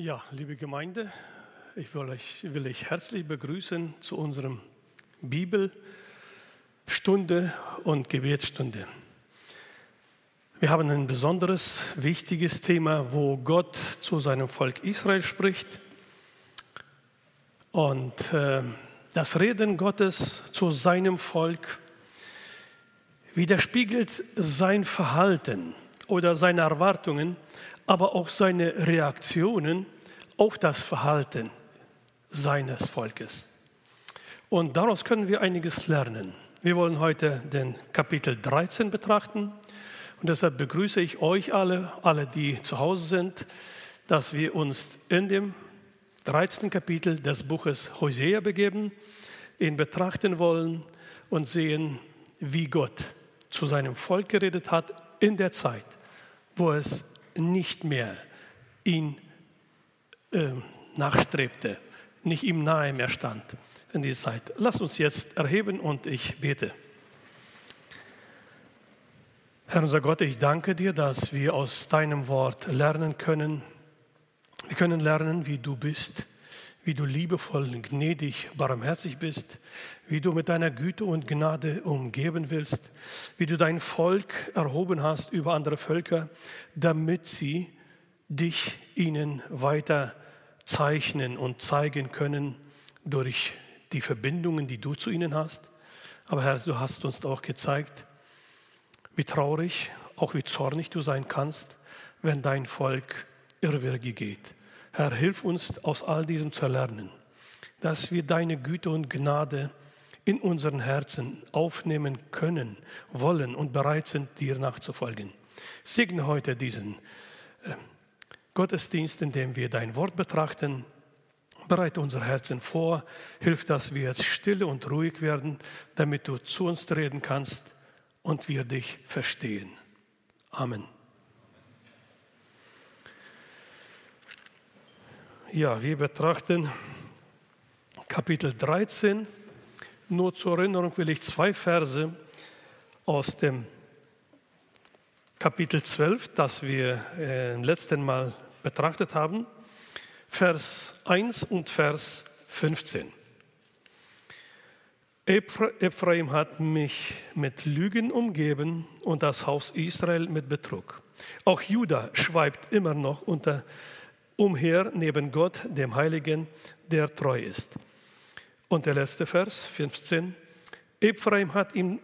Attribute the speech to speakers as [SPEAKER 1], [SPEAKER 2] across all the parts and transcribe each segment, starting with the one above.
[SPEAKER 1] Ja, liebe Gemeinde, ich will euch, will euch herzlich begrüßen zu unserem Bibelstunde und Gebetsstunde. Wir haben ein besonderes, wichtiges Thema, wo Gott zu seinem Volk Israel spricht. Und äh, das Reden Gottes zu seinem Volk widerspiegelt sein Verhalten oder seine Erwartungen, aber auch seine Reaktionen auf das Verhalten seines Volkes. Und daraus können wir einiges lernen. Wir wollen heute den Kapitel 13 betrachten. Und deshalb begrüße ich euch alle, alle, die zu Hause sind, dass wir uns in dem 13. Kapitel des Buches Hosea begeben, ihn betrachten wollen und sehen, wie Gott zu seinem Volk geredet hat in der Zeit, wo es nicht mehr ihn äh, nachstrebte, nicht ihm nahe mehr stand in dieser Zeit. Lass uns jetzt erheben und ich bete. Herr unser Gott, ich danke dir, dass wir aus deinem Wort lernen können. Wir können lernen, wie du bist, wie du liebevoll, gnädig, barmherzig bist, wie du mit deiner Güte und Gnade umgeben willst, wie du dein Volk erhoben hast über andere Völker, damit sie dich ihnen weiter zeichnen und zeigen können durch die Verbindungen, die du zu ihnen hast. Aber Herr, du hast uns auch gezeigt, wie traurig, auch wie zornig du sein kannst, wenn dein Volk Irrwege geht. Herr, hilf uns aus all diesem zu lernen, dass wir deine Güte und Gnade in unseren Herzen aufnehmen können, wollen und bereit sind, dir nachzufolgen. Segne heute diesen äh, Gottesdienst, in dem wir dein Wort betrachten. Bereite unser Herzen vor, hilf, dass wir jetzt still und ruhig werden, damit du zu uns reden kannst und wir dich verstehen. Amen. Ja, wir betrachten Kapitel 13. Nur zur Erinnerung will ich zwei Verse aus dem Kapitel 12, das wir äh, letzten Mal betrachtet haben, Vers 1 und Vers 15. Ephraim hat mich mit Lügen umgeben und das Haus Israel mit Betrug. Auch Judah schweibt immer noch unter, umher neben Gott, dem Heiligen, der treu ist. Und der letzte Vers, 15. Ephraim hat ihm,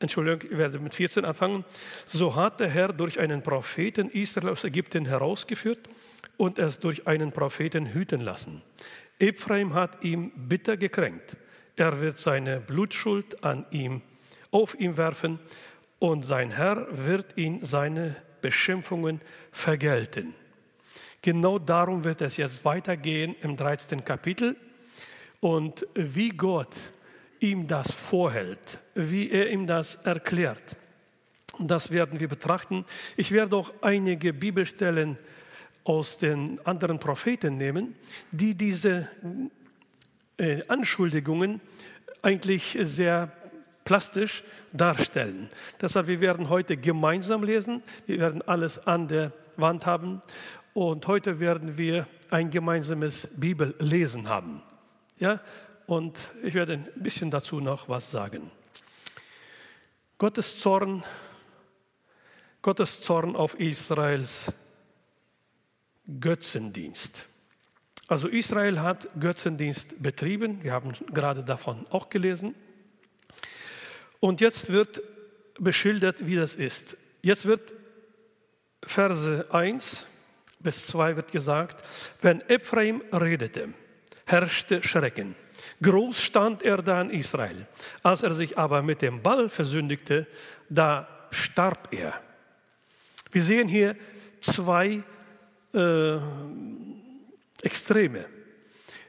[SPEAKER 1] Entschuldigung, ich werde mit 14 anfangen. So hat der Herr durch einen Propheten Israel aus Ägypten herausgeführt und es durch einen Propheten hüten lassen. Ephraim hat ihm bitter gekränkt er wird seine Blutschuld an ihm, auf ihm werfen und sein Herr wird ihn seine Beschimpfungen vergelten. Genau darum wird es jetzt weitergehen im 13. Kapitel und wie Gott ihm das vorhält, wie er ihm das erklärt. Das werden wir betrachten. Ich werde auch einige Bibelstellen aus den anderen Propheten nehmen, die diese äh, Anschuldigungen eigentlich sehr plastisch darstellen. Deshalb, wir werden heute gemeinsam lesen, wir werden alles an der Wand haben und heute werden wir ein gemeinsames Bibellesen haben. Ja? Und ich werde ein bisschen dazu noch was sagen. Gottes Zorn, Gottes Zorn auf Israels Götzendienst. Also Israel hat Götzendienst betrieben, wir haben gerade davon auch gelesen. Und jetzt wird beschildert, wie das ist. Jetzt wird Verse 1 bis 2 wird gesagt, wenn Ephraim redete, herrschte Schrecken. Groß stand er da in Israel. Als er sich aber mit dem Ball versündigte, da starb er. Wir sehen hier zwei äh, Extreme.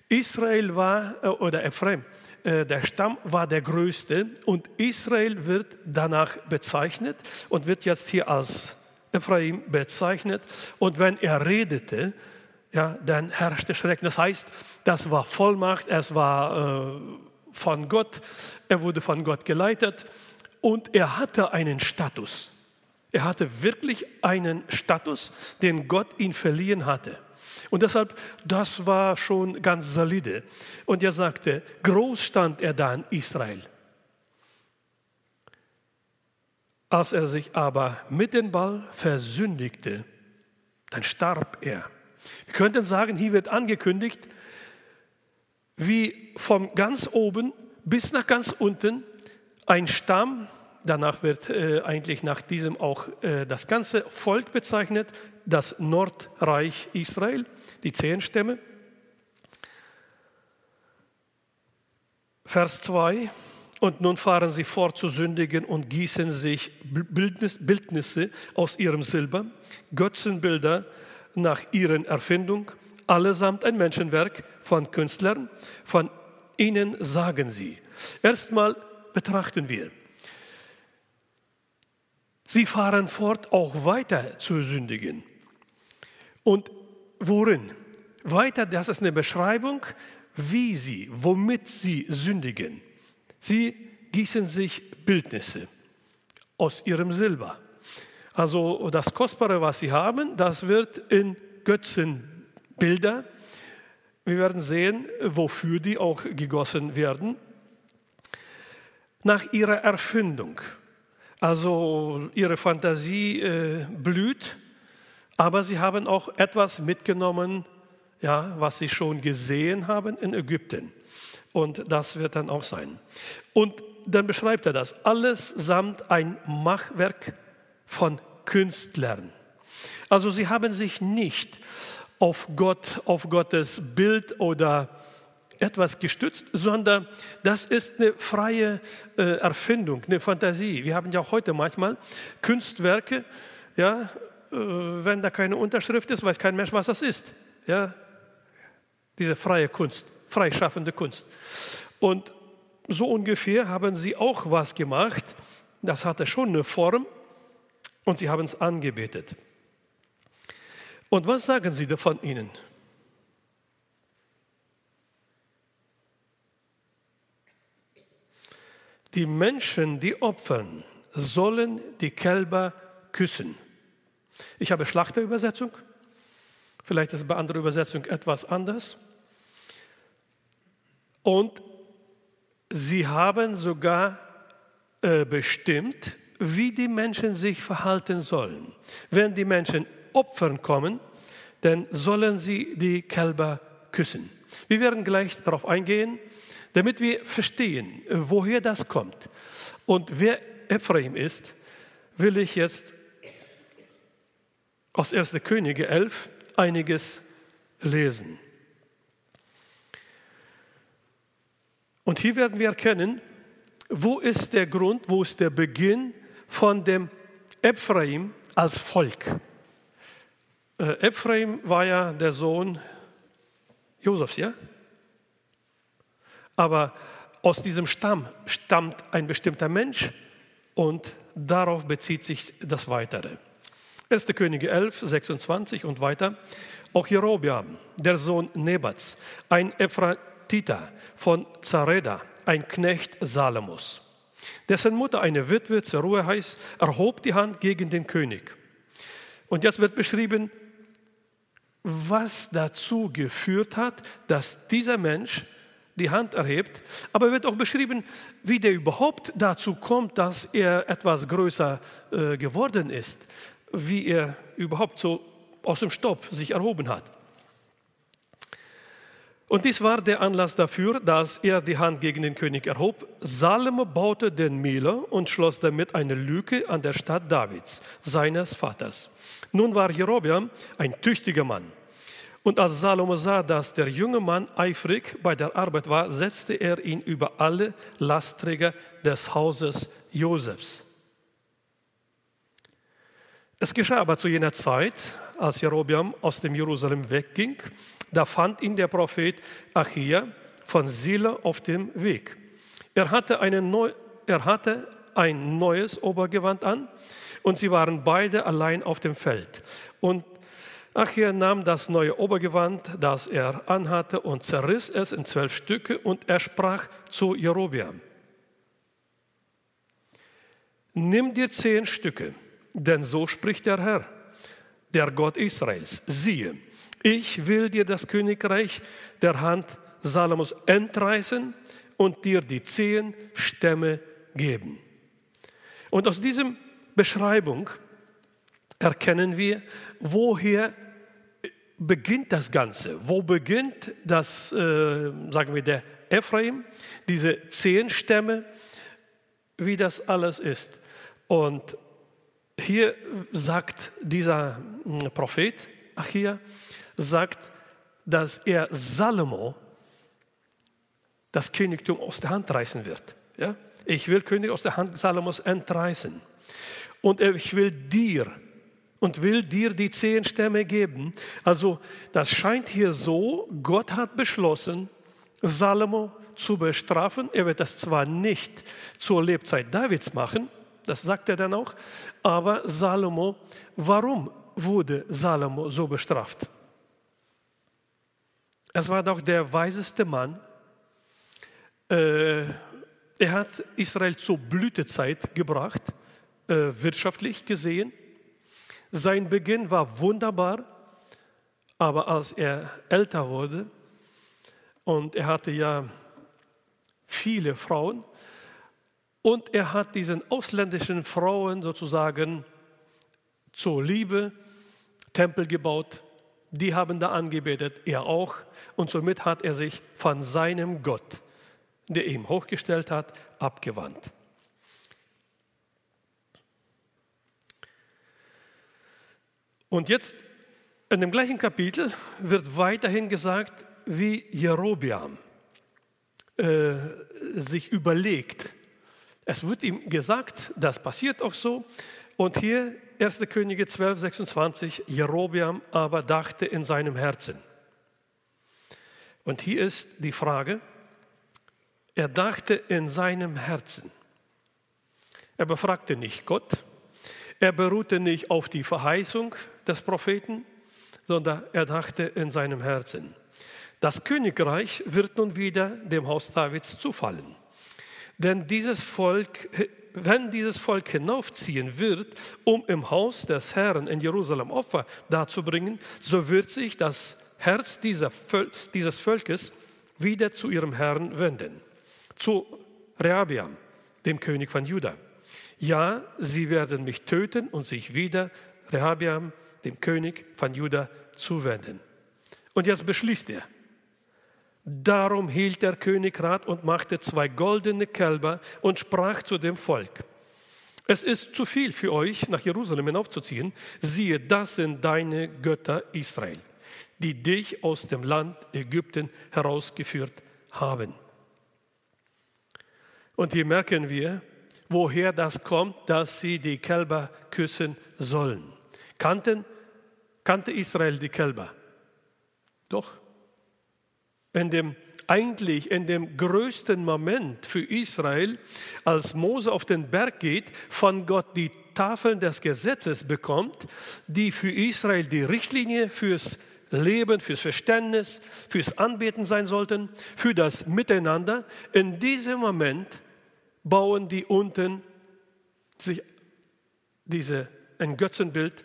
[SPEAKER 1] Israel war, äh, oder Ephraim, äh, der Stamm war der größte und Israel wird danach bezeichnet und wird jetzt hier als Ephraim bezeichnet. Und wenn er redete, ja, dann herrschte Schrecken. Das heißt, das war Vollmacht, es war äh, von Gott, er wurde von Gott geleitet und er hatte einen Status. Er hatte wirklich einen Status, den Gott ihm verliehen hatte. Und deshalb, das war schon ganz solide. Und er sagte, groß stand er da in Israel. Als er sich aber mit dem Ball versündigte, dann starb er. Wir könnten sagen, hier wird angekündigt, wie von ganz oben bis nach ganz unten ein Stamm, danach wird äh, eigentlich nach diesem auch äh, das ganze Volk bezeichnet, das Nordreich Israel, die zehn Stämme. Vers 2. Und nun fahren sie fort zu sündigen und gießen sich Bildnis, Bildnisse aus ihrem Silber, Götzenbilder nach ihren Erfindung, allesamt ein Menschenwerk von Künstlern, von ihnen sagen sie. Erstmal betrachten wir. Sie fahren fort, auch weiter zu sündigen. Und worin? Weiter, das ist eine Beschreibung, wie sie, womit sie sündigen. Sie gießen sich Bildnisse aus ihrem Silber. Also das Kostbare, was sie haben, das wird in Götzenbilder. Wir werden sehen, wofür die auch gegossen werden. Nach ihrer Erfindung. Also ihre Fantasie äh, blüht, aber sie haben auch etwas mitgenommen, ja, was sie schon gesehen haben in Ägypten. Und das wird dann auch sein. Und dann beschreibt er das. Alles samt ein Machwerk von Künstlern. Also sie haben sich nicht auf Gott, auf Gottes Bild oder etwas gestützt, sondern das ist eine freie äh, Erfindung, eine Fantasie. Wir haben ja heute manchmal Kunstwerke, ja, äh, wenn da keine Unterschrift ist, weiß kein Mensch, was das ist. Ja, diese freie Kunst freischaffende Kunst. Und so ungefähr haben sie auch was gemacht. Das hatte schon eine Form und sie haben es angebetet. Und was sagen sie von ihnen? Die Menschen, die opfern, sollen die Kälber küssen. Ich habe Schlachterübersetzung. Vielleicht ist bei anderer Übersetzung etwas anders. Und sie haben sogar äh, bestimmt, wie die Menschen sich verhalten sollen. Wenn die Menschen opfern kommen, dann sollen sie die Kälber küssen. Wir werden gleich darauf eingehen, damit wir verstehen, woher das kommt. Und wer Ephraim ist, will ich jetzt aus 1. Könige 11 einiges lesen. Und hier werden wir erkennen, wo ist der Grund, wo ist der Beginn von dem Ephraim als Volk. Äh, Ephraim war ja der Sohn Josefs, ja? Aber aus diesem Stamm stammt ein bestimmter Mensch und darauf bezieht sich das Weitere. 1. Könige 11, 26 und weiter. Auch Jerobeam, der Sohn Nebats, ein Ephraim, Tita von Zareda, ein Knecht Salomos. Dessen Mutter, eine Witwe, zur Ruhe heißt, erhob die Hand gegen den König. Und jetzt wird beschrieben, was dazu geführt hat, dass dieser Mensch die Hand erhebt, aber wird auch beschrieben, wie der überhaupt dazu kommt, dass er etwas größer äh, geworden ist, wie er überhaupt so aus dem Stopp sich erhoben hat. Und dies war der Anlass dafür, dass er die Hand gegen den König erhob. Salomo baute den Miller und schloss damit eine Lücke an der Stadt Davids, seines Vaters. Nun war Jerobeam ein tüchtiger Mann. Und als Salomo sah, dass der junge Mann eifrig bei der Arbeit war, setzte er ihn über alle Lastträger des Hauses Josefs. Es geschah aber zu jener Zeit, als Jerobeam aus dem Jerusalem wegging, da fand ihn der Prophet Achia von Sila auf dem Weg. Er hatte, eine neu, er hatte ein neues Obergewand an und sie waren beide allein auf dem Feld. Und Achia nahm das neue Obergewand, das er anhatte, und zerriss es in zwölf Stücke und er sprach zu Jerobeam. Nimm dir zehn Stücke, denn so spricht der Herr, der Gott Israels. Siehe, Ich will dir das Königreich der Hand Salomos entreißen und dir die zehn Stämme geben. Und aus diesem Beschreibung erkennen wir, woher beginnt das Ganze? Wo beginnt das, äh, sagen wir, der Ephraim, diese zehn Stämme, wie das alles ist? Und hier sagt dieser hm, Prophet, Achia, sagt, dass er Salomo das Königtum aus der Hand reißen wird. Ja? Ich will König aus der Hand Salomos entreißen. Und ich will dir und will dir die zehn Stämme geben. Also das scheint hier so, Gott hat beschlossen, Salomo zu bestrafen. Er wird das zwar nicht zur Lebzeit Davids machen, das sagt er dann auch, aber Salomo, warum wurde Salomo so bestraft? Es war doch der weiseste Mann. Äh, er hat Israel zur Blütezeit gebracht, äh, wirtschaftlich gesehen. Sein Beginn war wunderbar, aber als er älter wurde und er hatte ja viele Frauen und er hat diesen ausländischen Frauen sozusagen zur Liebe Tempel gebaut, die haben da angebetet, er auch und somit hat er sich von seinem Gott, der ihn hochgestellt hat, abgewandt. Und jetzt in dem gleichen Kapitel wird weiterhin gesagt, wie Jerobiam äh, sich überlegt. Es wird ihm gesagt, das passiert auch so. Und hier 1. Könige 12, 26, Jerobiam aber dachte in seinem Herzen. Und hier ist die Frage, er dachte in seinem Herzen. Er befragte nicht Gott, er beruhte nicht auf die Verheißung des Propheten, sondern er dachte in seinem Herzen. Das Königreich wird nun wieder dem Haus Davids zufallen. Denn dieses Volk, wenn dieses Volk hinaufziehen wird, um im Haus des Herrn in Jerusalem Opfer darzubringen, so wird sich das Herz dieser, dieses Volkes wieder zu ihrem Herrn wenden, zu Rehabiam, dem König von Juda. Ja, sie werden mich töten und sich wieder Rehabiam, dem König von Juda, zuwenden. Und jetzt beschließt er. Darum hielt der König Rat und machte zwei goldene Kälber und sprach zu dem Volk. Es ist zu viel für euch, nach Jerusalem hinaufzuziehen. Siehe, das sind deine Götter Israel, die dich aus dem Land Ägypten herausgeführt haben. Und hier merken wir, woher das kommt, dass sie die Kälber küssen sollen. Kannten, kannte Israel die Kälber? Doch. In dem eigentlich in dem größten Moment für Israel, als Mose auf den Berg geht, von Gott die Tafeln des Gesetzes bekommt, die für Israel die Richtlinie fürs Leben, fürs Verständnis, fürs Anbeten sein sollten, für das Miteinander. In diesem Moment bauen die unten sich diese, ein Götzenbild,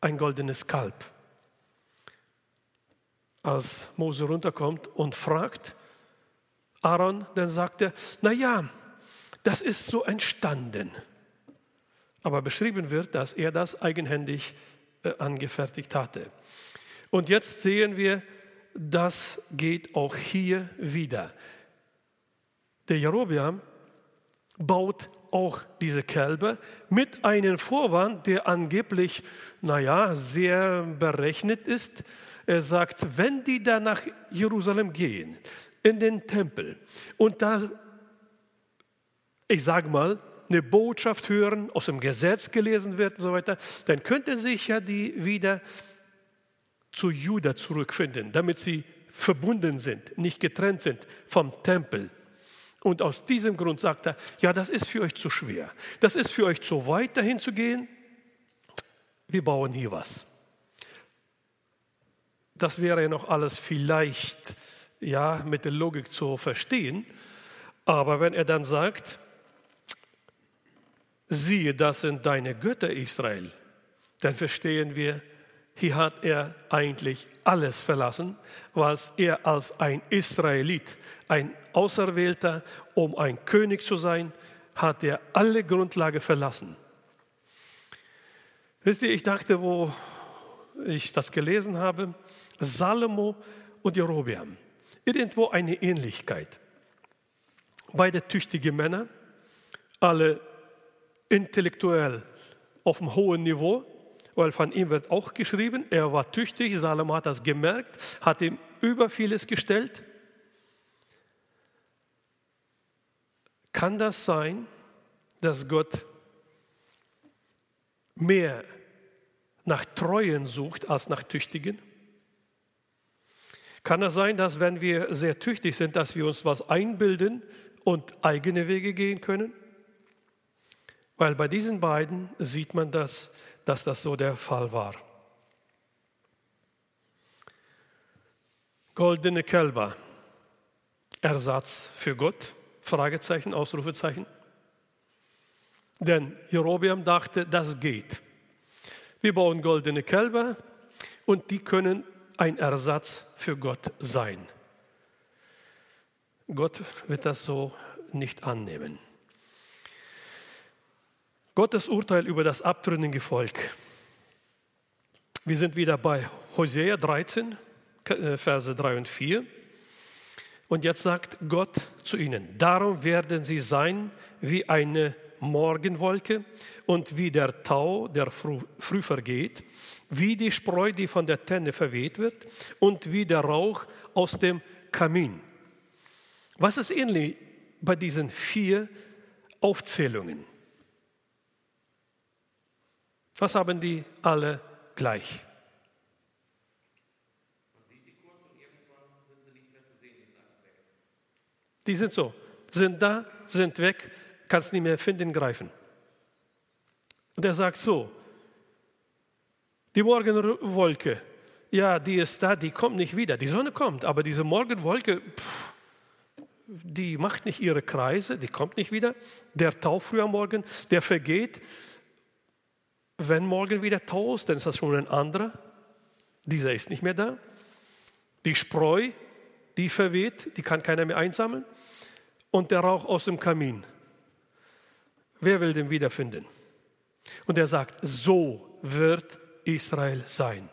[SPEAKER 1] ein goldenes Kalb. Als Mose runterkommt und fragt, Aaron, dann sagt er, naja, das ist so entstanden. Aber beschrieben wird, dass er das eigenhändig äh, angefertigt hatte. Und jetzt sehen wir, das geht auch hier wieder. Der Jerobeam baut auch diese Kälber mit einem Vorwand, der angeblich, naja, sehr berechnet ist. Er sagt, wenn die da nach Jerusalem gehen, in den Tempel und da, ich sage mal, eine Botschaft hören, aus dem Gesetz gelesen wird und so weiter, dann könnten sich ja die wieder zu Juda zurückfinden, damit sie verbunden sind, nicht getrennt sind vom Tempel. Und aus diesem Grund sagt er, ja, das ist für euch zu schwer. Das ist für euch zu weit, dahin zu gehen. Wir bauen hier was. Das wäre ja noch alles vielleicht ja, mit der Logik zu verstehen. Aber wenn er dann sagt, siehe, das sind deine Götter, Israel, dann verstehen wir, hier hat er eigentlich alles verlassen, was er als ein Israelit, ein Auserwählter, um ein König zu sein, hat er alle Grundlage verlassen. Wisst ihr, ich dachte, wo ich das gelesen habe, Salomo und Jerobeam, irgendwo eine Ähnlichkeit. Beide tüchtige Männer, alle intellektuell auf einem hohen Niveau, weil von ihm wird auch geschrieben, er war tüchtig, Salomo hat das gemerkt, hat ihm über vieles gestellt. Kann das sein, dass Gott mehr nach Treuen sucht als nach Tüchtigen? Kann es sein, dass wenn wir sehr tüchtig sind, dass wir uns was einbilden und eigene Wege gehen können? Weil bei diesen beiden sieht man das, dass das so der Fall war. Goldene Kälber, Ersatz für Gott? Fragezeichen, Ausrufezeichen. Denn Jerobeam dachte, das geht. Wir bauen goldene Kälber und die können ein Ersatz für Gott sein. Gott wird das so nicht annehmen. Gottes Urteil über das abtrünnige Volk. Wir sind wieder bei Hosea 13, äh, Verse 3 und 4. Und jetzt sagt Gott zu ihnen, darum werden sie sein wie eine Morgenwolke und wie der Tau, der früh, vergeht, wie die Spreu, die von der Tenne verweht wird und wie der Rauch aus dem Kamin. Was ist ähnlich bei diesen vier Aufzählungen? Was haben die alle gleich? Die sind so, sind da, sind weg, kannst nicht mehr finden, greifen. Und er sagt so, die Morgenwolke, ja, die ist da, die kommt nicht wieder. Die Sonne kommt, aber diese Morgenwolke, pff, die macht nicht ihre Kreise, die kommt nicht wieder. Der Tau früh am Morgen, der vergeht. Wenn morgen wieder Tau ist, dann ist das schon ein anderer. Dieser ist nicht mehr da. Die Spreu, die verweht, die kann keiner mehr einsammeln. Und der Rauch aus dem Kamin. Wer will den wiederfinden? Und er sagt, so wird Israel sein.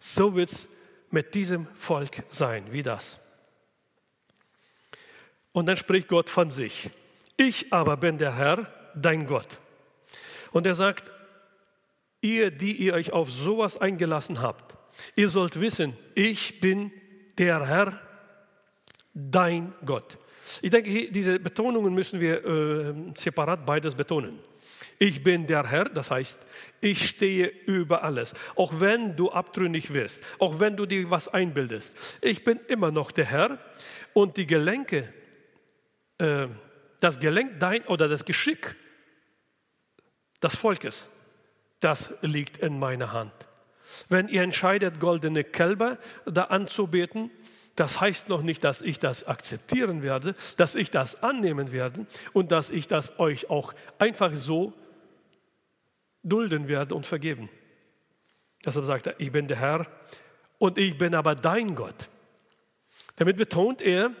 [SPEAKER 1] So wird es mit diesem Volk sein, wie das. Und dann spricht Gott von sich. Ich aber bin der Herr, dein Gott. Und er sagt, ihr, die ihr euch auf sowas eingelassen habt, ihr sollt wissen, ich bin der Herr, dein Gott. Ich denke, diese Betonungen müssen wir äh, separat beides betonen. Ich bin der Herr, das heißt, ich stehe über alles. Auch wenn du abtrünnig wirst, auch wenn du dir was einbildest. Ich bin immer noch der Herr und die Gelenke, äh, das Gelenk dein oder das Geschick des Volkes, das liegt in meiner Hand. Wenn ihr entscheidet, goldene Kälber da anzubeten, das heißt noch nicht, dass ich das akzeptieren werde, dass ich das annehmen werde und dass ich das euch auch einfach so dulden werde und vergeben. Deshalb sagt er, ich bin der Herr und ich bin aber dein Gott. Damit betont er,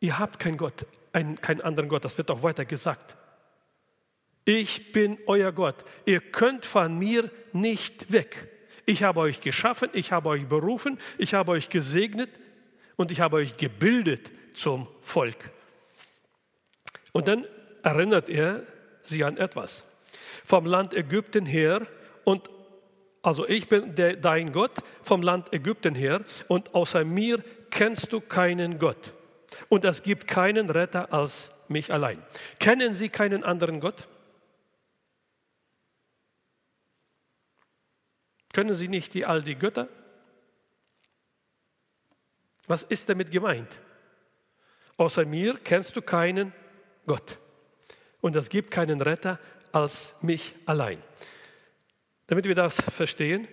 [SPEAKER 1] ihr habt keinen Gott, einen, keinen anderen Gott. Das wird auch weiter gesagt. Ich bin euer Gott. Ihr könnt von mir nicht weg. Ich habe euch geschaffen, ich habe euch berufen, ich habe euch gesegnet und ich habe euch gebildet zum Volk. Und dann erinnert er sie an etwas. Vom Land Ägypten her und also ich bin der, dein Gott vom Land Ägypten her und außer mir kennst du keinen Gott. Und es gibt keinen Retter als mich allein. Kennen Sie keinen anderen Gott? Können Sie nicht die all die Götter? Was ist damit gemeint? Außer mir kennst du keinen Gott. Und es gibt keinen Retter als mich allein. Damit wir das verstehen,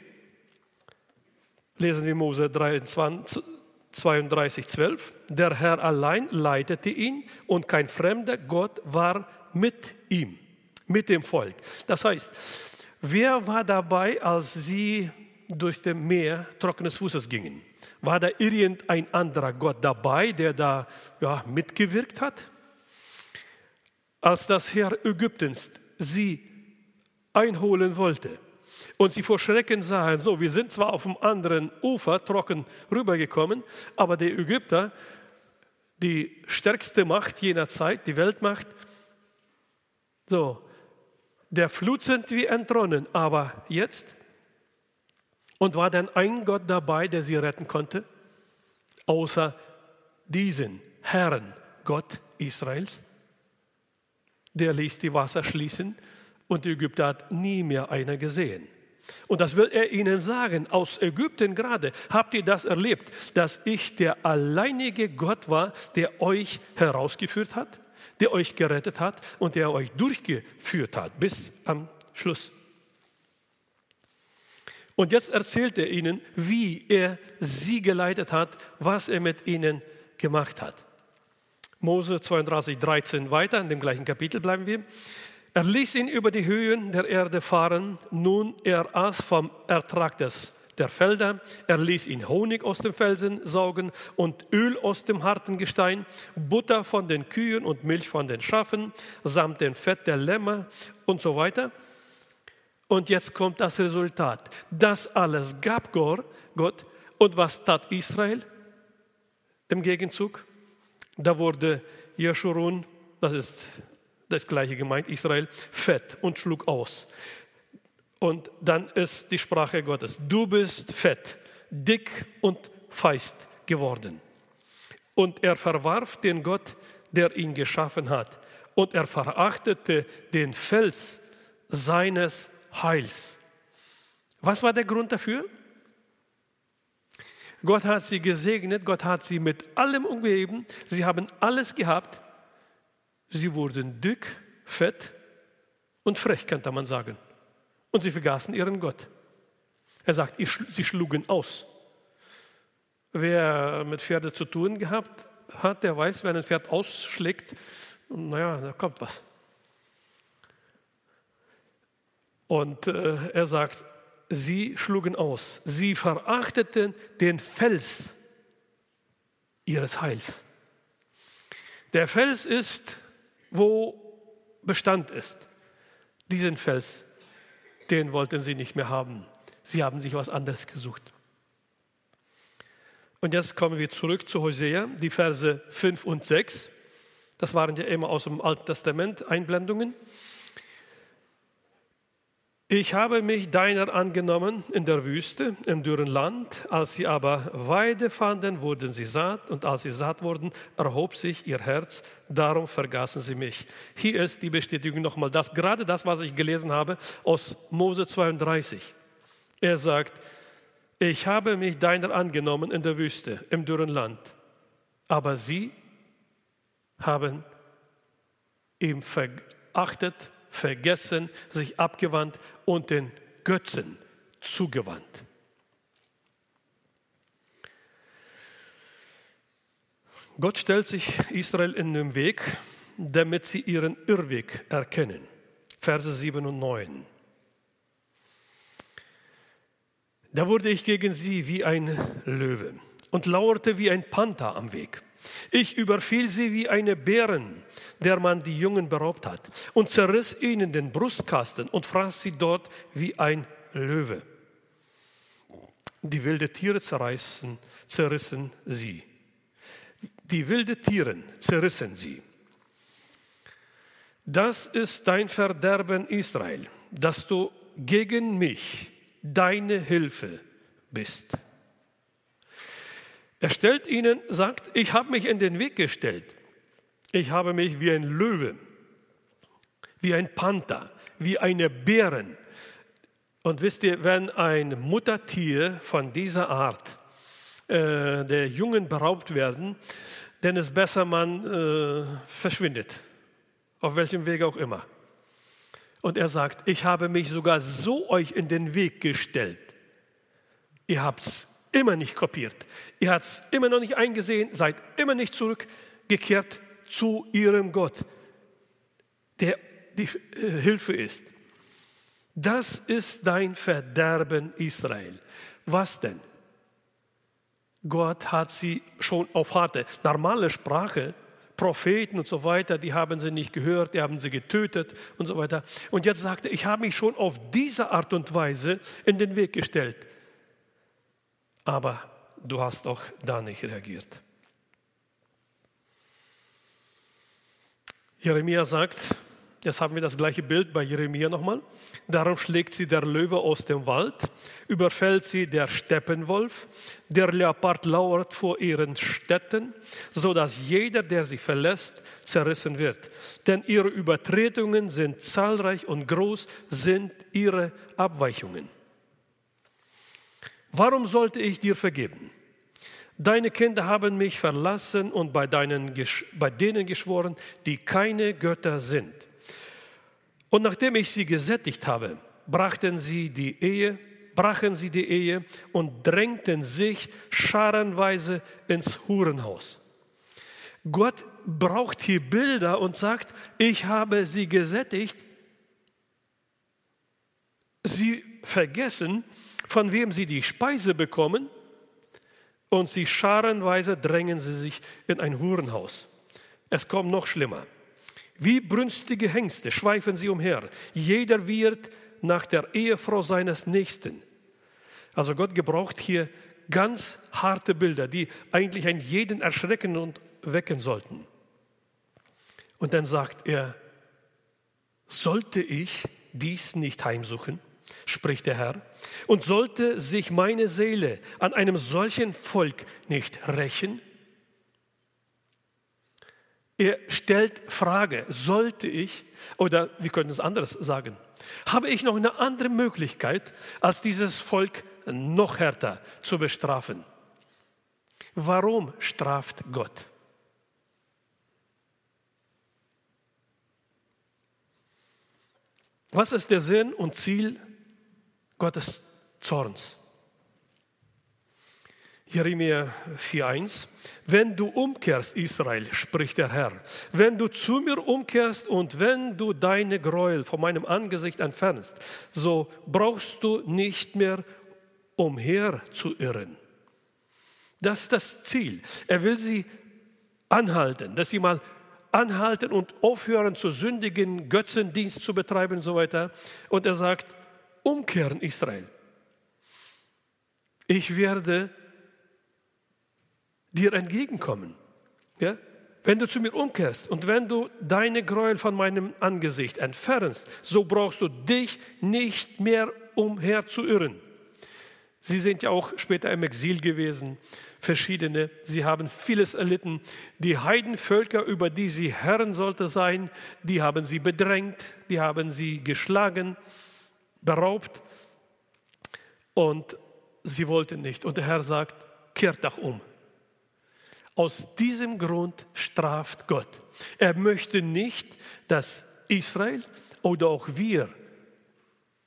[SPEAKER 1] lesen wir Mose 23, 32, 12. Der Herr allein leitete ihn und kein fremder Gott war mit ihm, mit dem Volk. Das heißt, wer war dabei, als sie durch das Meer trockenes Fußes gingen. War da irgendein anderer Gott dabei, der da ja, mitgewirkt hat? Als das Heer Ägyptens sie einholen wollte und sie vor Schrecken sahen, so, wir sind zwar auf dem anderen Ufer trocken rübergekommen, aber die Ägypter, die stärkste Macht jener Zeit, die Weltmacht, so, der Flut sind wir entronnen, aber jetzt? Und war denn ein Gott dabei, der sie retten konnte? Außer diesen Herrn, Gott Israels? Der ließ die Wasser schließen und die Ägypter hat nie mehr einer gesehen. Und das will er ihnen sagen, aus Ägypten gerade habt ihr das erlebt, dass ich der alleinige Gott war, der euch herausgeführt hat, der euch gerettet hat und der euch durchgeführt hat bis am Schluss. Und jetzt erzählt er ihnen, wie er sie geleitet hat, was er mit ihnen gemacht hat. Mose 32, 13 weiter, in dem gleichen Kapitel bleiben wir. Er ließ ihn über die Höhen der Erde fahren. Nun er aß vom Ertrag des, der Felder. Er ließ ihn Honig aus dem Felsen saugen und Öl aus dem harten Gestein, Butter von den Kühen und Milch von den Schafen, samt dem Fett der Lämmer und so weiter. Und jetzt kommt das Resultat. Das alles gab Gott. Und was tat Israel im Gegenzug? Da wurde Jeschurun, das ist das gleiche gemeint, Israel, fett und schlug aus. Und dann ist die Sprache Gottes, du bist fett, dick und feist geworden. Und er verwarf den Gott, der ihn geschaffen hat. Und er verachtete den Fels seines Heils. Was war der Grund dafür? Gott hat sie gesegnet, Gott hat sie mit allem umgeben, sie haben alles gehabt, Sie wurden dick, fett und frech, könnte man sagen. Und sie vergaßen ihren Gott. Er sagt, sie schlugen aus. Wer mit Pferde zu tun gehabt hat, der weiß, wenn ein Pferd ausschlägt, naja, da kommt was. Und äh, er sagt, sie schlugen aus. Sie verachteten den Fels ihres Heils. Der Fels ist wo Bestand ist. Diesen Fels, den wollten sie nicht mehr haben. Sie haben sich was anderes gesucht. Und jetzt kommen wir zurück zu Hosea, die Verse 5 und 6. Das waren ja immer aus dem Alten Testament Einblendungen. Ich habe mich deiner angenommen in der Wüste, im dürren Land. Als sie aber Weide fanden, wurden sie satt. Und als sie satt wurden, erhob sich ihr Herz. Darum vergaßen sie mich. Hier ist die Bestätigung nochmal. Das, gerade das, was ich gelesen habe aus Mose 32. Er sagt, ich habe mich deiner angenommen in der Wüste, im dürren Land. Aber sie haben ihm verachtet vergessen, sich abgewandt und den Götzen zugewandt. Gott stellt sich Israel in den Weg, damit sie ihren Irrweg erkennen. Verse 7 und 9. Da wurde ich gegen sie wie ein Löwe und lauerte wie ein Panther am Weg. Ich überfiel sie wie eine Bären, der man die Jungen beraubt hat, und zerriss ihnen den Brustkasten und fraß sie dort wie ein Löwe. Die wilde Tiere zerreißen, zerrissen sie. Die wilde Tiere zerrissen sie. Das ist dein Verderben, Israel, dass du gegen mich, deine Hilfe, bist. Er stellt ihnen, sagt, ich habe mich in den Weg gestellt. Ich habe mich wie ein Löwe, wie ein Panther, wie eine Bären. Und wisst ihr, wenn ein Muttertier von dieser Art äh, der Jungen beraubt werden, dann ist besser, man äh, verschwindet, auf welchem Weg auch immer. Und er sagt, ich habe mich sogar so euch in den Weg gestellt. Ihr habt es immer nicht kopiert. Ihr habt es immer noch nicht eingesehen, seid immer nicht zurückgekehrt zu ihrem Gott, der die äh, Hilfe ist. Das ist dein Verderben, Israel. Was denn? Gott hat sie schon auf harte, normale Sprache, Propheten und so weiter, die haben sie nicht gehört, die haben sie getötet und so weiter. Und jetzt sagte ich habe mich schon auf diese Art und Weise in den Weg gestellt. Aber du hast auch da nicht reagiert. Jeremia sagt, Jetzt haben wir das gleiche Bild bei Jeremia nochmal. Darum schlägt sie der Löwe aus dem Wald, überfällt sie der Steppenwolf, der Leopard lauert vor ihren Städten, so dass jeder, der sie verlässt, zerrissen wird. Denn ihre Übertretungen sind zahlreich und groß sind ihre Abweichungen. Warum sollte ich dir vergeben? Deine Kinder haben mich verlassen und bei, deinen, bei denen geschworen, die keine Götter sind. Und nachdem ich sie gesättigt habe, brachten sie die Ehe, brachen sie die Ehe und drängten sich scharenweise ins Hurenhaus. Gott braucht hier Bilder und sagt, ich habe sie gesättigt. Sie vergessen, von wem sie die Speise bekommen und sie scharenweise drängen sie sich in ein Hurenhaus. Es kommt noch schlimmer. Wie brünstige Hengste schweifen sie umher. Jeder wird nach der Ehefrau seines Nächsten. Also Gott gebraucht hier ganz harte Bilder, die eigentlich einen jeden erschrecken und wecken sollten. Und dann sagt er, sollte ich dies nicht heimsuchen, spricht der Herr, und sollte sich meine Seele an einem solchen Volk nicht rächen? Er stellt Frage, sollte ich, oder wir können es anders sagen, habe ich noch eine andere Möglichkeit, als dieses Volk noch härter zu bestrafen? Warum straft Gott? Was ist der Sinn und Ziel Gottes Zorns? Jeremia 4.1. Wenn du umkehrst, Israel, spricht der Herr, wenn du zu mir umkehrst und wenn du deine Gräuel von meinem Angesicht entfernst, so brauchst du nicht mehr umher zu irren. Das ist das Ziel. Er will sie anhalten, dass sie mal anhalten und aufhören zu sündigen, Götzendienst zu betreiben und so weiter. Und er sagt, umkehren Israel. Ich werde dir entgegenkommen. Ja? Wenn du zu mir umkehrst und wenn du deine Gräuel von meinem Angesicht entfernst, so brauchst du dich nicht mehr umherzuirren. Sie sind ja auch später im Exil gewesen, verschiedene. Sie haben vieles erlitten. Die Heidenvölker, über die sie Herren sollte sein, die haben sie bedrängt, die haben sie geschlagen, beraubt und sie wollten nicht. Und der Herr sagt, kehrt doch um. Aus diesem Grund straft Gott. Er möchte nicht, dass Israel oder auch wir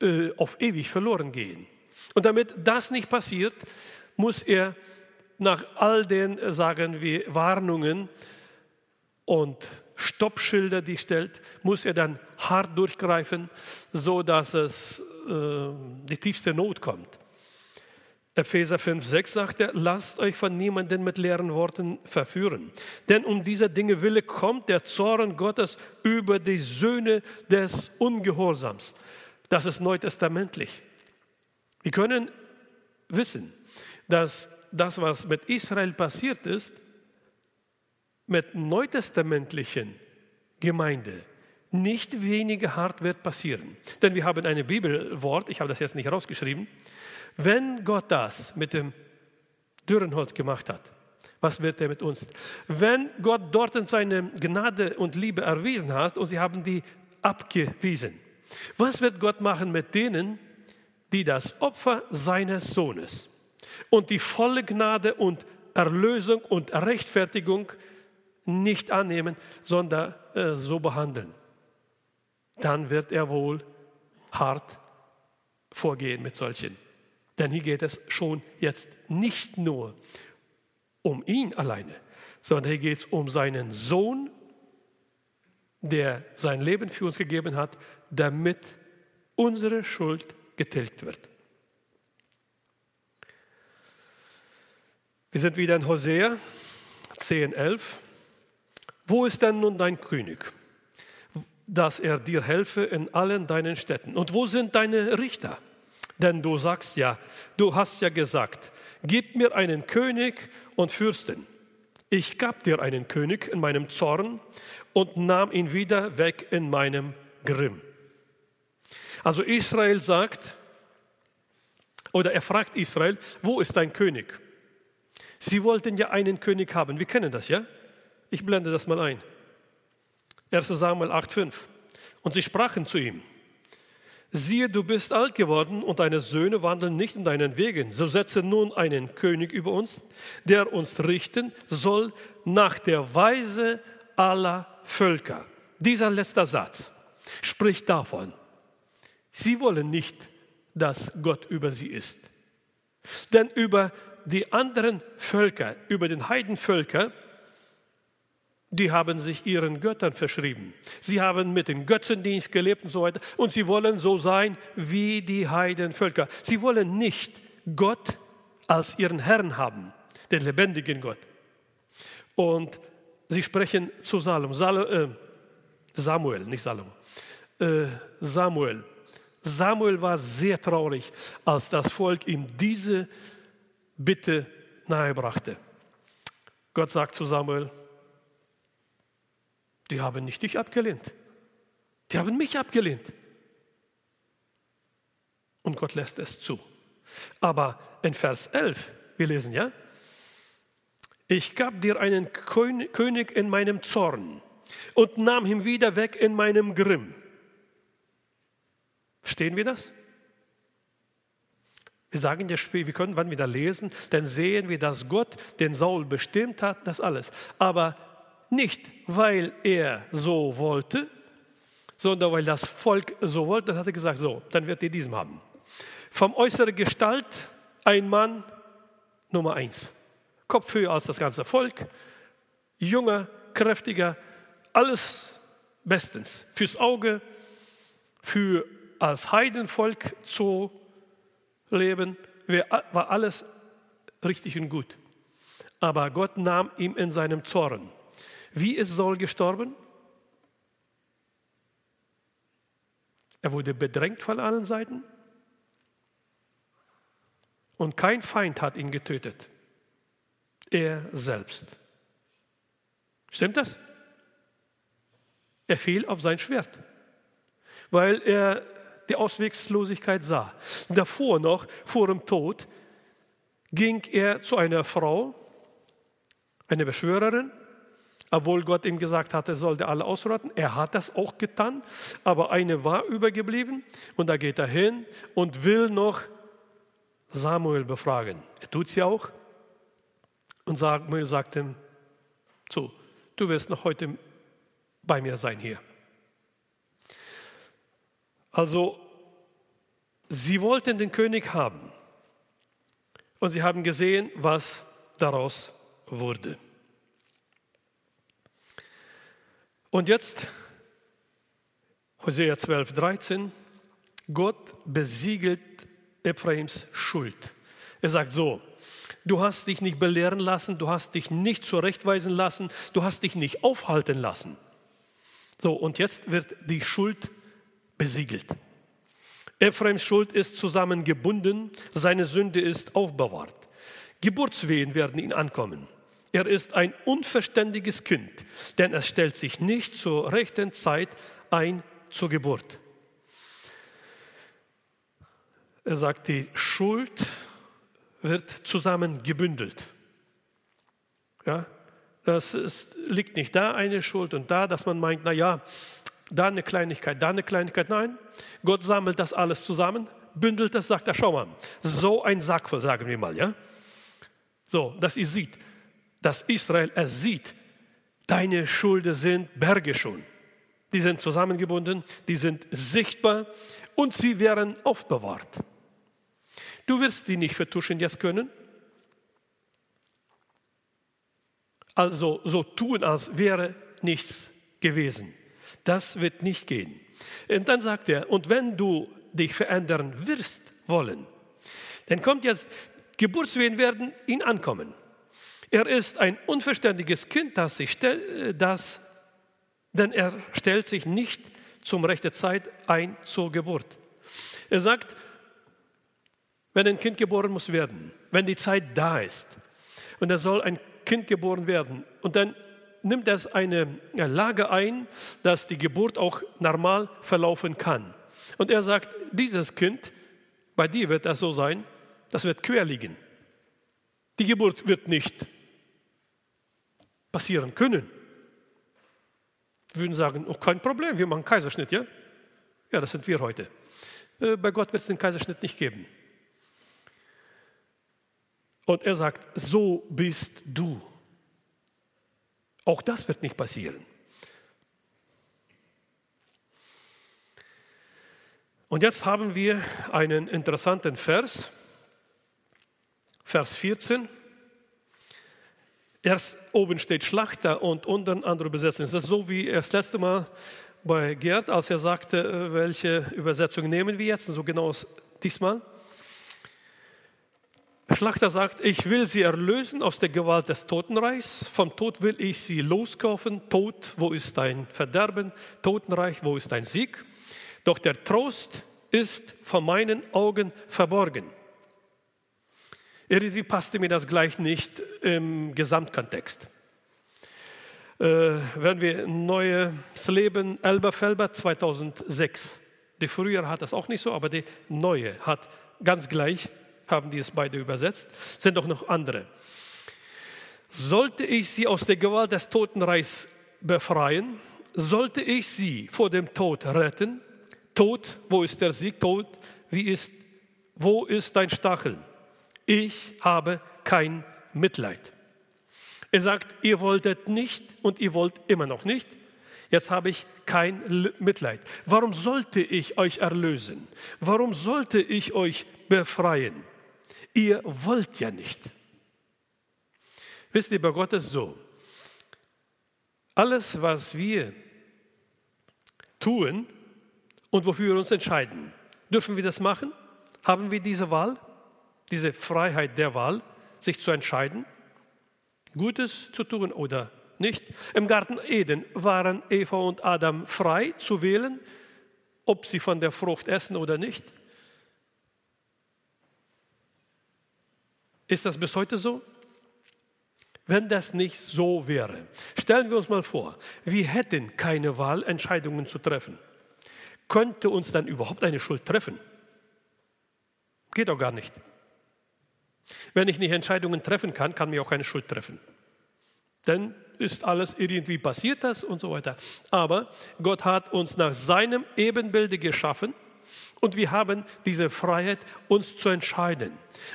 [SPEAKER 1] äh, auf ewig verloren gehen. Und damit das nicht passiert, muss er nach all den, äh, sagen wir, Warnungen und Stoppschilder, die stellt, muss er dann hart durchgreifen, so dass es äh, die tiefste Not kommt. Epheser 5, 6 sagt er, lasst euch von niemandem mit leeren Worten verführen. Denn um dieser Dinge Wille kommt der Zorn Gottes über die Söhne des Ungehorsams. Das ist neutestamentlich. Wir können wissen, dass das, was mit Israel passiert ist, mit neutestamentlichen Gemeinde nicht weniger hart wird passieren. Denn wir haben ein Bibelwort, ich habe das jetzt nicht rausgeschrieben, wenn Gott das mit dem Dürrenholz gemacht hat, was wird er mit uns? Wenn Gott dort seine Gnade und Liebe erwiesen hat und sie haben die abgewiesen, was wird Gott machen mit denen, die das Opfer seines Sohnes und die volle Gnade und Erlösung und Rechtfertigung nicht annehmen, sondern äh, so behandeln? Dann wird er wohl hart vorgehen mit solchen. Denn hier geht es schon jetzt nicht nur um ihn alleine, sondern hier geht es um seinen Sohn, der sein Leben für uns gegeben hat, damit unsere Schuld getilgt wird. Wir sind wieder in Hosea 10, 11. Wo ist denn nun dein König, dass er dir helfe in allen deinen Städten? Und wo sind deine Richter? Denn du sagst ja, du hast ja gesagt, gib mir einen König und Fürsten. Ich gab dir einen König in meinem Zorn und nahm ihn wieder weg in meinem Grimm. Also Israel sagt, oder er fragt Israel, wo ist dein König? Sie wollten ja einen König haben. Wir kennen das, ja? Ich blende das mal ein. 1 Samuel 8,5. Und sie sprachen zu ihm: Siehe, du bist alt geworden und deine Söhne wandeln nicht in deinen Wegen. So setze nun einen König über uns, der uns richten soll nach der Weise aller Völker. Dieser letzte Satz spricht davon, sie wollen nicht, dass Gott über sie ist. Denn über die anderen Völker, über den Heidenvölker, die haben sich ihren Göttern verschrieben. Sie haben mit dem Götzendienst gelebt und so weiter. Und sie wollen so sein wie die Heidenvölker. Sie wollen nicht Gott als ihren Herrn haben, den lebendigen Gott. Und sie sprechen zu Salom, äh, Samuel, nicht Salomo, äh, Samuel. Samuel war sehr traurig, als das Volk ihm diese Bitte nahebrachte. Gott sagt zu Samuel, die haben nicht dich abgelehnt, die haben mich abgelehnt. Und Gott lässt es zu. Aber in Vers 11, wir lesen ja, ich gab dir einen König in meinem Zorn und nahm ihn wieder weg in meinem Grimm. Verstehen wir das? Wir sagen ja wir können, wann wir da lesen, dann sehen wir, dass Gott den Saul bestimmt hat, das alles. Aber nicht, weil er so wollte, sondern weil das Volk so wollte, dann hat er gesagt, so, dann wird ihr diesen haben. Vom äußeren Gestalt ein Mann Nummer eins. Kopf höher als das ganze Volk, junger, kräftiger, alles bestens. Fürs Auge, für als Heidenvolk zu leben, war alles richtig und gut. Aber Gott nahm ihm in seinem Zorn. Wie ist Saul gestorben? Er wurde bedrängt von allen Seiten und kein Feind hat ihn getötet. Er selbst. Stimmt das? Er fiel auf sein Schwert, weil er die Auswegslosigkeit sah. Davor noch, vor dem Tod, ging er zu einer Frau, einer Beschwörerin, obwohl Gott ihm gesagt hatte, er sollte alle ausrotten. Er hat das auch getan, aber eine war übergeblieben und da geht er hin und will noch Samuel befragen. Er tut sie auch und Samuel sagt ihm, so, du wirst noch heute bei mir sein hier. Also, sie wollten den König haben und sie haben gesehen, was daraus wurde. Und jetzt, Hosea 12, 13, Gott besiegelt Ephraims Schuld. Er sagt so, du hast dich nicht belehren lassen, du hast dich nicht zurechtweisen lassen, du hast dich nicht aufhalten lassen. So, und jetzt wird die Schuld besiegelt. Ephraims Schuld ist zusammengebunden, seine Sünde ist aufbewahrt. Geburtswehen werden ihn ankommen. Er ist ein unverständiges Kind, denn es stellt sich nicht zur rechten Zeit ein zur Geburt. Er sagt, die Schuld wird zusammengebündelt. Ja, das ist, liegt nicht da eine Schuld und da, dass man meint, na ja, da eine Kleinigkeit, da eine Kleinigkeit. Nein, Gott sammelt das alles zusammen, bündelt das, sagt er, schau mal, so ein Sack sagen wir mal, ja. So, dass ihr seht, dass Israel es sieht, deine Schulden sind Berge schon. Die sind zusammengebunden, die sind sichtbar und sie werden aufbewahrt. Du wirst sie nicht vertuschen jetzt können. Also so tun, als wäre nichts gewesen. Das wird nicht gehen. Und dann sagt er, und wenn du dich verändern wirst wollen. Denn kommt jetzt, Geburtswehen werden ihn ankommen. Er ist ein unverständiges Kind, das sich stell, das, denn er stellt sich nicht zum rechten Zeit ein zur Geburt. Er sagt, wenn ein Kind geboren muss werden, wenn die Zeit da ist und er soll ein Kind geboren werden und dann nimmt es eine Lage ein, dass die Geburt auch normal verlaufen kann. Und er sagt, dieses Kind, bei dir wird das so sein, das wird quer liegen. Die Geburt wird nicht passieren können. Wir würden sagen, oh, kein Problem, wir machen Kaiserschnitt, ja? Ja, das sind wir heute. Äh, bei Gott wird es den Kaiserschnitt nicht geben. Und er sagt, so bist du. Auch das wird nicht passieren. Und jetzt haben wir einen interessanten Vers, Vers 14. Erst oben steht Schlachter und unten andere Übersetzung. Das ist so wie das letzte Mal bei Gerd, als er sagte, äh, welche Übersetzung nehmen wir jetzt, so genau diesmal. Schlachter sagt, ich will sie erlösen aus der Gewalt des Totenreichs. Vom Tod will ich sie loskaufen. Tod, wo ist dein Verderben? Totenreich, wo ist dein Sieg? Doch der Trost ist vor meinen Augen verborgen. Irgendwie passte mir das gleich nicht im Gesamtkontext. Äh, wenn wir Neues Leben, Elberfelber 2006. Die frühere hat das auch nicht so, aber die neue hat ganz gleich haben die es beide übersetzt, sind auch noch andere. Sollte ich sie aus der Gewalt des Totenreichs befreien, sollte ich sie vor dem Tod retten, Tod, wo ist der Sieg? Tod, wie ist, wo ist dein Stachel? Ich habe kein Mitleid. Er sagt, ihr wolltet nicht und ihr wollt immer noch nicht. Jetzt habe ich kein Mitleid. Warum sollte ich euch erlösen? Warum sollte ich euch befreien? Ihr wollt ja nicht. Wisst ihr, bei Gott ist so, alles, was wir tun und wofür wir uns entscheiden, dürfen wir das machen? Haben wir diese Wahl, diese Freiheit der Wahl, sich zu entscheiden, Gutes zu tun oder nicht? Im Garten Eden waren Eva und Adam frei zu wählen, ob sie von der Frucht essen oder nicht. Ist das bis heute so? Wenn das nicht so wäre, stellen wir uns mal vor, wir hätten keine Wahl, Entscheidungen zu treffen. Könnte uns dann überhaupt eine Schuld treffen? Geht doch gar nicht. Wenn ich nicht Entscheidungen treffen kann, kann mir auch keine Schuld treffen. Dann ist alles irgendwie passiert das und so weiter. Aber Gott hat uns nach seinem Ebenbilde geschaffen und wir haben diese Freiheit, uns zu entscheiden.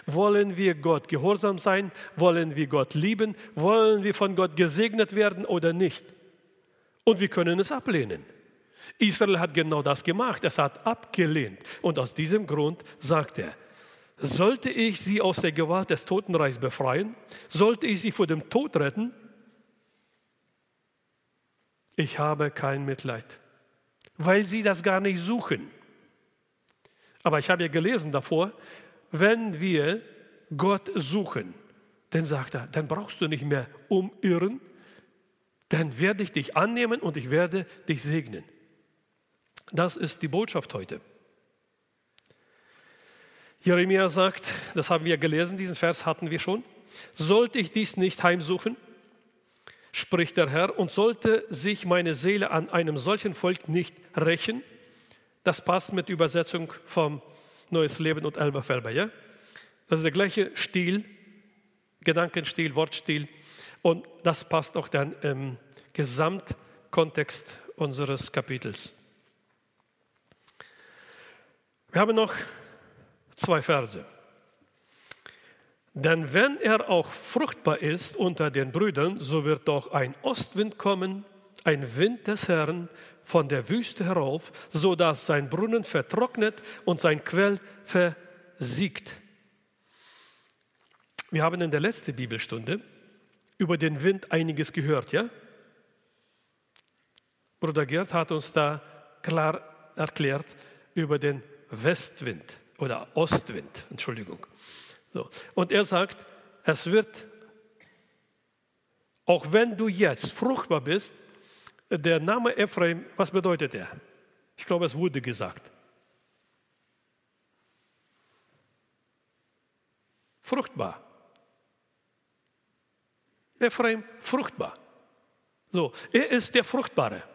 [SPEAKER 1] Wollen wir Gott gehorsam sein? Wollen wir Gott lieben? Wollen wir von Gott gesegnet werden oder nicht? Und wir können es ablehnen. Israel hat genau das gemacht. Es hat abgelehnt. Und aus diesem Grund sagt er, sollte ich sie aus der Gewalt des Totenreichs befreien? Sollte ich sie vor dem Tod retten? Ich habe kein Mitleid, weil sie das gar nicht suchen. Aber ich habe ja gelesen davor, wenn wir Gott suchen, dann sagt er, dann brauchst du nicht mehr umirren, dann werde ich dich annehmen und ich werde dich segnen. Das ist die Botschaft heute. Jeremia sagt, das haben wir gelesen, diesen Vers hatten wir schon, sollte ich dies nicht heimsuchen, spricht der Herr, und sollte sich meine Seele an einem solchen Volk nicht rächen, das passt mit Übersetzung vom Neues Leben und Elberfelber. Ja? Das ist der gleiche Stil, Gedankenstil, Wortstil. Und das passt auch dann im Gesamtkontext unseres Kapitels. Wir haben noch zwei Verse. Denn wenn er auch fruchtbar ist unter den Brüdern, so wird doch ein Ostwind kommen, ein Wind des Herrn, von der Wüste herauf, so dass sein Brunnen vertrocknet und sein Quell versiegt. Wir haben in der letzten Bibelstunde über den Wind einiges gehört, ja? Bruder Gerd hat uns da klar erklärt über den Westwind oder Ostwind, Entschuldigung. So. Und er sagt, es wird, auch wenn du jetzt fruchtbar bist, der Name Ephraim, was bedeutet er? Ich glaube, es wurde gesagt. Fruchtbar. Ephraim, fruchtbar. So, er ist der Fruchtbare.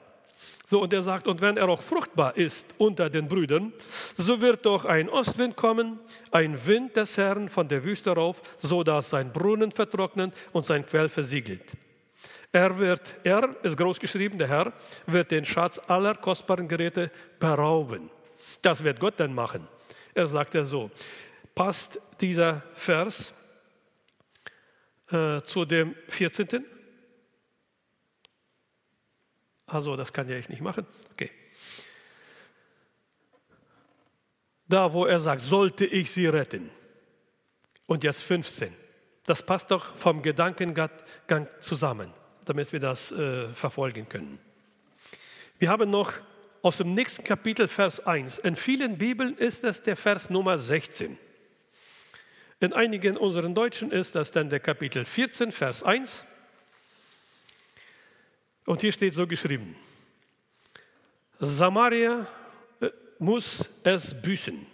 [SPEAKER 1] So, und er sagt, und wenn er auch fruchtbar ist unter den Brüdern, so wird doch ein Ostwind kommen, ein Wind des Herrn von der Wüste rauf, so dass sein Brunnen vertrocknet und sein Quell versiegelt. Er wird, er ist groß geschrieben, der Herr, wird den Schatz aller kostbaren Geräte berauben. Das wird Gott dann machen. Er sagt ja so, passt dieser Vers äh, zu dem 14. Also das kann ja ich nicht machen. Okay. Da, wo er sagt, sollte ich sie retten. Und jetzt 15. Das passt doch vom Gedankengang zusammen, damit wir das äh, verfolgen können. Wir haben noch aus dem nächsten Kapitel Vers 1. In vielen Bibeln ist es der Vers Nummer 16. In einigen unseren Deutschen ist das dann der Kapitel 14, Vers 1. Und hier steht so geschrieben, Samaria äh, muss es büßen,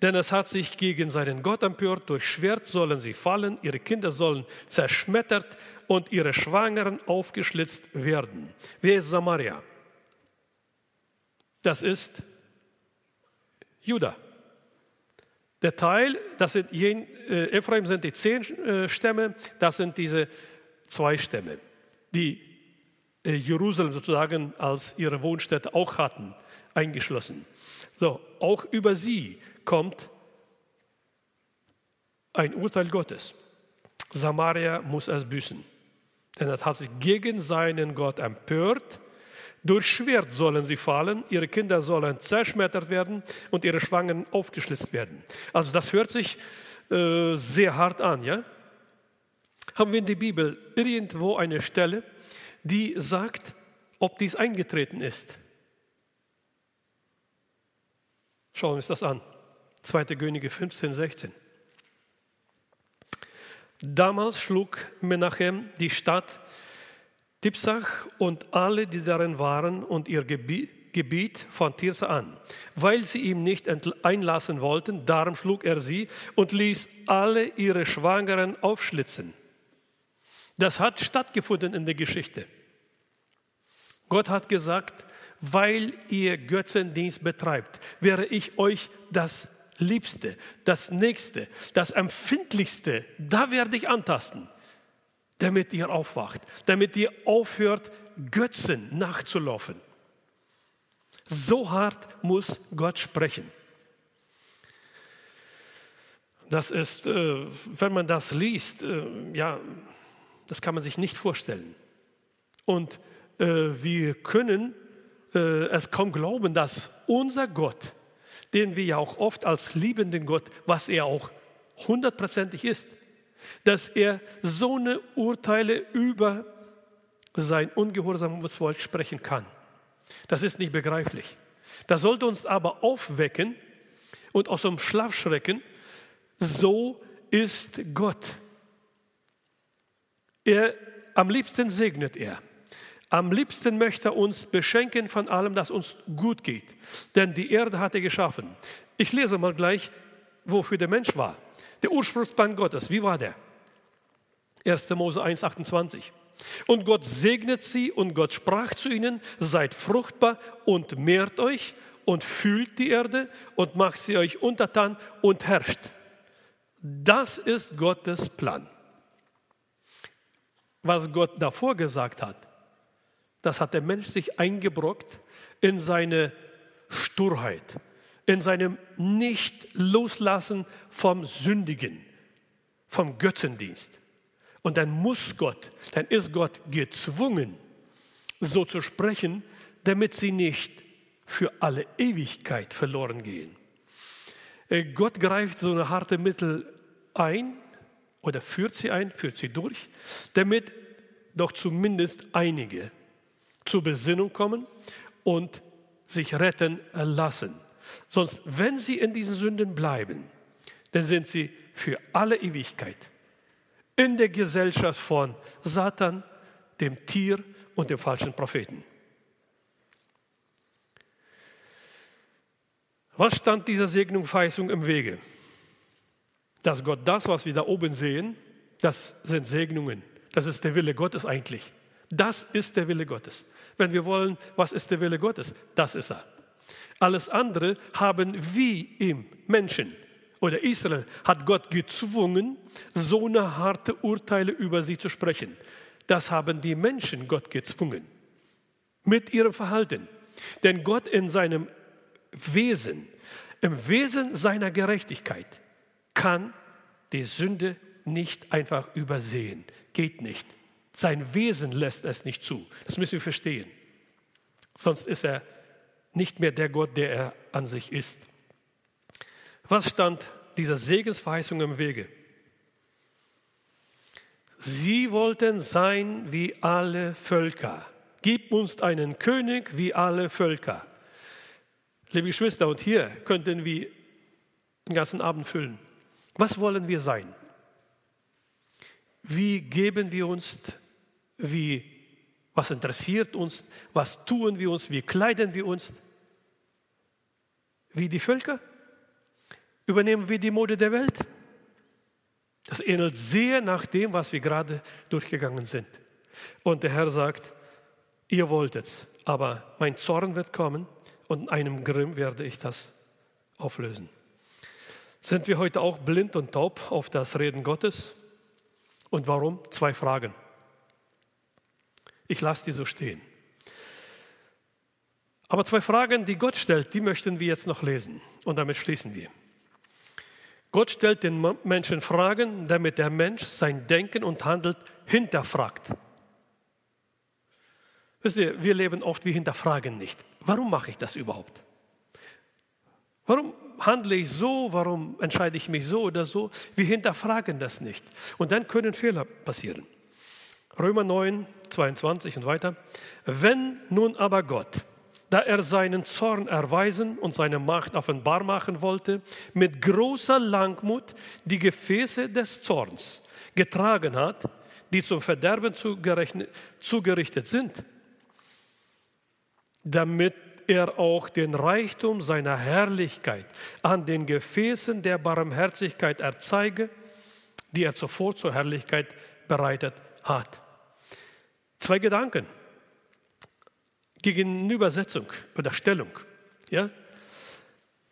[SPEAKER 1] denn es hat sich gegen seinen Gott empört, durch Schwert sollen sie fallen, ihre Kinder sollen zerschmettert und ihre Schwangeren aufgeschlitzt werden. Wer ist Samaria? Das ist Judah. Der Teil, das sind äh, Ephraim sind die zehn äh, Stämme, das sind diese zwei Stämme, die Jerusalem sozusagen als ihre Wohnstätte auch hatten, eingeschlossen. So, auch über sie kommt ein Urteil Gottes. Samaria muss es büßen, denn er hat sich gegen seinen Gott empört durch Schwert sollen sie fallen, ihre Kinder sollen zerschmettert werden und ihre Schwangen aufgeschlitzt werden. Also das hört sich äh, sehr hart an, ja? Haben wir in der Bibel irgendwo eine Stelle, die sagt, ob dies eingetreten ist? Schauen wir uns das an. 2. Könige 15, 16. Damals schlug Menachem die Stadt Tipsach und alle, die darin waren, und ihr Gebiet von Tirsa an, weil sie ihm nicht einlassen wollten. Darum schlug er sie und ließ alle ihre Schwangeren aufschlitzen. Das hat stattgefunden in der Geschichte. Gott hat gesagt, weil ihr Götzendienst betreibt, wäre ich euch das Liebste, das Nächste, das Empfindlichste, da werde ich antasten damit ihr aufwacht, damit ihr aufhört, Götzen nachzulaufen. So hart muss Gott sprechen. Das ist, äh, wenn man das liest, äh, ja, das kann man sich nicht vorstellen. Und wir können es kaum glauben, dass unser Gott, den wir ja auch oft als liebenden Gott, was er auch hundertprozentig ist, dass er so eine Urteile über sein ungehorsames Volk sprechen kann. Das ist nicht begreiflich. Das sollte uns aber aufwecken und aus dem Schlaf schrecken. So ist Gott. Er, am liebsten segnet er. Am liebsten möchte er uns beschenken von allem, das uns gut geht. Denn die Erde hat er geschaffen. Ich lese mal gleich, wofür der Mensch war. Der Ursprungsplan Gottes, wie war der? 1. Mose 1, 28. Und Gott segnet sie und Gott sprach zu ihnen, seid fruchtbar und mehrt euch und fühlt die Erde und macht sie euch untertan und herrscht. Das ist Gottes Plan. Was Gott davor gesagt hat, das hat der Mensch sich eingebrockt in seine Sturheit, in seinem Nicht-Loslassen vom Sündigen, vom Götzendienst. Und dann muss Gott, dann ist Gott gezwungen, so zu sprechen, damit sie nicht für alle Ewigkeit verloren gehen. Äh, Gott greift so eine harte Mittel ein oder führt sie ein, führt sie durch, damit doch zumindest einige zur Besinnung kommen und sich retten lassen. Sonst, wenn sie in diesen Sünden bleiben, dann sind sie für alle Ewigkeit in der Gesellschaft von Satan, dem Tier und dem falschen Propheten. Was stand dieser Segnung, Verheißung im Wege? Dass Gott das, was wir da oben sehen, das sind Segnungen. Das ist der Wille Gottes eigentlich. Das ist der Wille Gottes. Wenn wir wollen, was ist der Wille Gottes? Das ist er. Alles andere haben wie im Menschen oder Israel hat Gott gezwungen, so eine harte Urteile über sie zu sprechen. Das haben die Menschen Gott gezwungen mit ihrem Verhalten. Denn Gott in seinem Wesen, im Wesen seiner Gerechtigkeit, kann die Sünde nicht einfach übersehen. Geht nicht. Sein Wesen lässt es nicht zu. Das müssen wir verstehen. Sonst ist er nicht mehr der Gott, der er an sich ist. Was stand dieser Segensverheißung im Wege? Sie wollten sein wie alle Völker. Gib uns einen König wie alle Völker. Liebe Geschwister, und hier könnten wir den ganzen Abend füllen. Was wollen wir sein? Wie geben wir uns? Wie, was interessiert uns? Was tun wir uns? Wie kleiden wir uns? Wie die Völker? Übernehmen wir die Mode der Welt? Das ähnelt sehr nach dem, was wir gerade durchgegangen sind. Und der Herr sagt, ihr wollt es, aber mein Zorn wird kommen und in einem Grimm werde ich das auflösen. Sind wir heute auch blind und taub auf das Reden Gottes? Und warum? Zwei Fragen. Ich lasse die so stehen. Aber zwei Fragen, die Gott stellt, die möchten wir jetzt noch lesen. Und damit schließen wir. Gott stellt den Menschen Fragen, damit der Mensch sein Denken und Handeln hinterfragt. Wisst ihr, wir leben oft, wir hinterfragen nicht. Warum mache ich das überhaupt? Warum handle ich so? Warum entscheide ich mich so oder so? Wir hinterfragen das nicht. Und dann können Fehler passieren. Römer 9, 22 und weiter. Wenn nun aber Gott, da er seinen Zorn erweisen und seine Macht offenbar machen wollte, mit großer Langmut die Gefäße des Zorns getragen hat, die zum Verderben zugerichtet sind, damit er auch den Reichtum seiner Herrlichkeit an den Gefäßen der Barmherzigkeit erzeige, die er zuvor zur Herrlichkeit bereitet hat. Zwei Gedanken. Gegenübersetzung oder Stellung. Ja?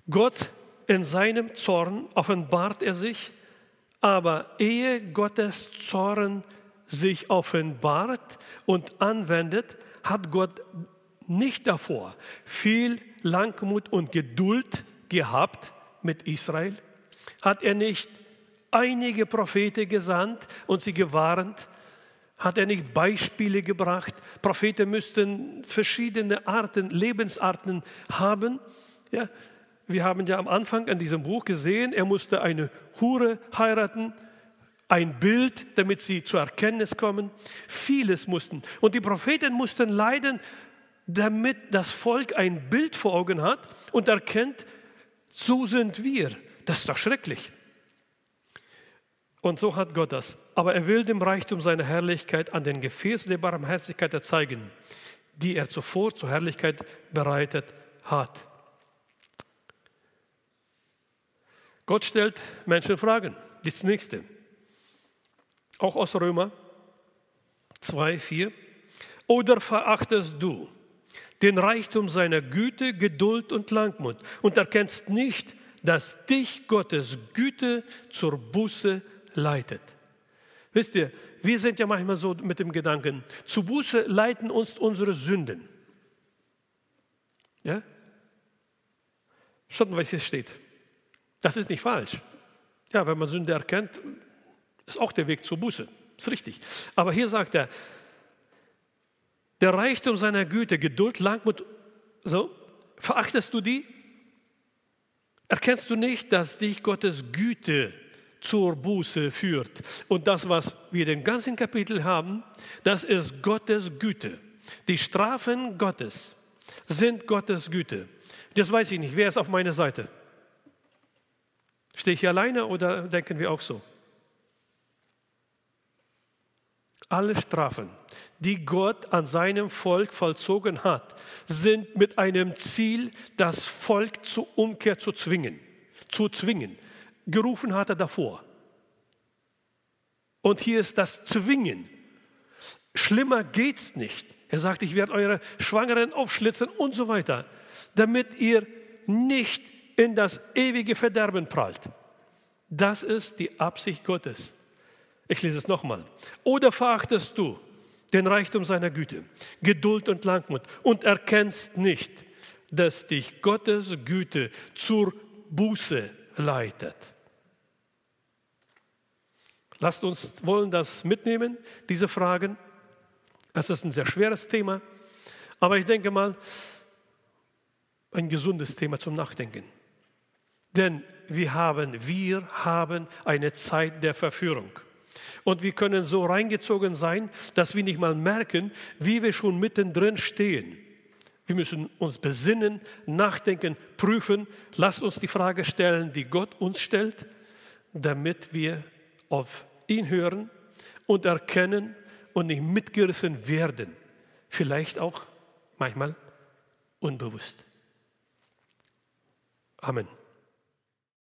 [SPEAKER 1] Gott in seinem Zorn offenbart er sich, aber ehe Gottes Zorn sich offenbart und anwendet, hat Gott nicht davor viel Langmut und Geduld gehabt mit Israel? Hat er nicht einige Propheten gesandt und sie gewarnt? Hat er nicht Beispiele gebracht? Propheten müssten verschiedene Arten, Lebensarten haben. Ja, wir haben ja am Anfang in diesem Buch gesehen, er musste eine Hure heiraten, ein Bild, damit sie zur Erkenntnis kommen. Vieles mussten. Und die Propheten mussten leiden damit das Volk ein Bild vor Augen hat und erkennt, so sind wir. Das ist doch schrecklich. Und so hat Gott das. Aber er will dem Reichtum seiner Herrlichkeit an den Gefäßen der Barmherzigkeit erzeigen, die er zuvor zur Herrlichkeit bereitet hat. Gott stellt Menschen Fragen. Das nächste. Auch aus Römer 2, 4. Oder verachtest du den Reichtum seiner Güte, Geduld und Langmut und erkennst nicht, dass dich Gottes Güte zur Buße leitet. Wisst ihr, wir sind ja manchmal so mit dem Gedanken, zu Buße leiten uns unsere Sünden. Ja? Schaut mal, was hier steht. Das ist nicht falsch. Ja, wenn man Sünde erkennt, ist auch der Weg zur Buße. Ist richtig. Aber hier sagt er, der Reichtum seiner Güte, Geduld, Langmut, so, verachtest du die? Erkennst du nicht, dass dich Gottes Güte zur Buße führt? Und das, was wir den ganzen Kapitel haben, das ist Gottes Güte. Die Strafen Gottes sind Gottes Güte. Das weiß ich nicht. Wer ist auf meiner Seite? Stehe ich hier alleine oder denken wir auch so? Alle Strafen, die Gott an seinem Volk vollzogen hat, sind mit einem Ziel, das Volk zur Umkehr zu zwingen. Zu zwingen. Gerufen hat er davor. Und hier ist das Zwingen. Schlimmer geht's nicht. Er sagt, ich werde eure Schwangeren aufschlitzen und so weiter, damit ihr nicht in das ewige Verderben prallt. Das ist die Absicht Gottes. Ich lese es nochmal. Oder verachtest du den Reichtum seiner Güte, Geduld und Langmut und erkennst nicht, dass dich Gottes Güte zur Buße leitet. Lasst uns wollen das mitnehmen, diese Fragen. Es ist ein sehr schweres Thema, aber ich denke mal, ein gesundes Thema zum Nachdenken. Denn wir haben, wir haben eine Zeit der Verführung. Und wir können so reingezogen sein, dass wir nicht mal merken, wie wir schon mittendrin stehen. Wir müssen uns besinnen, nachdenken, prüfen. Lasst uns die Frage stellen, die Gott uns stellt, damit wir auf ihn hören und erkennen und nicht mitgerissen werden. Vielleicht auch manchmal unbewusst. Amen.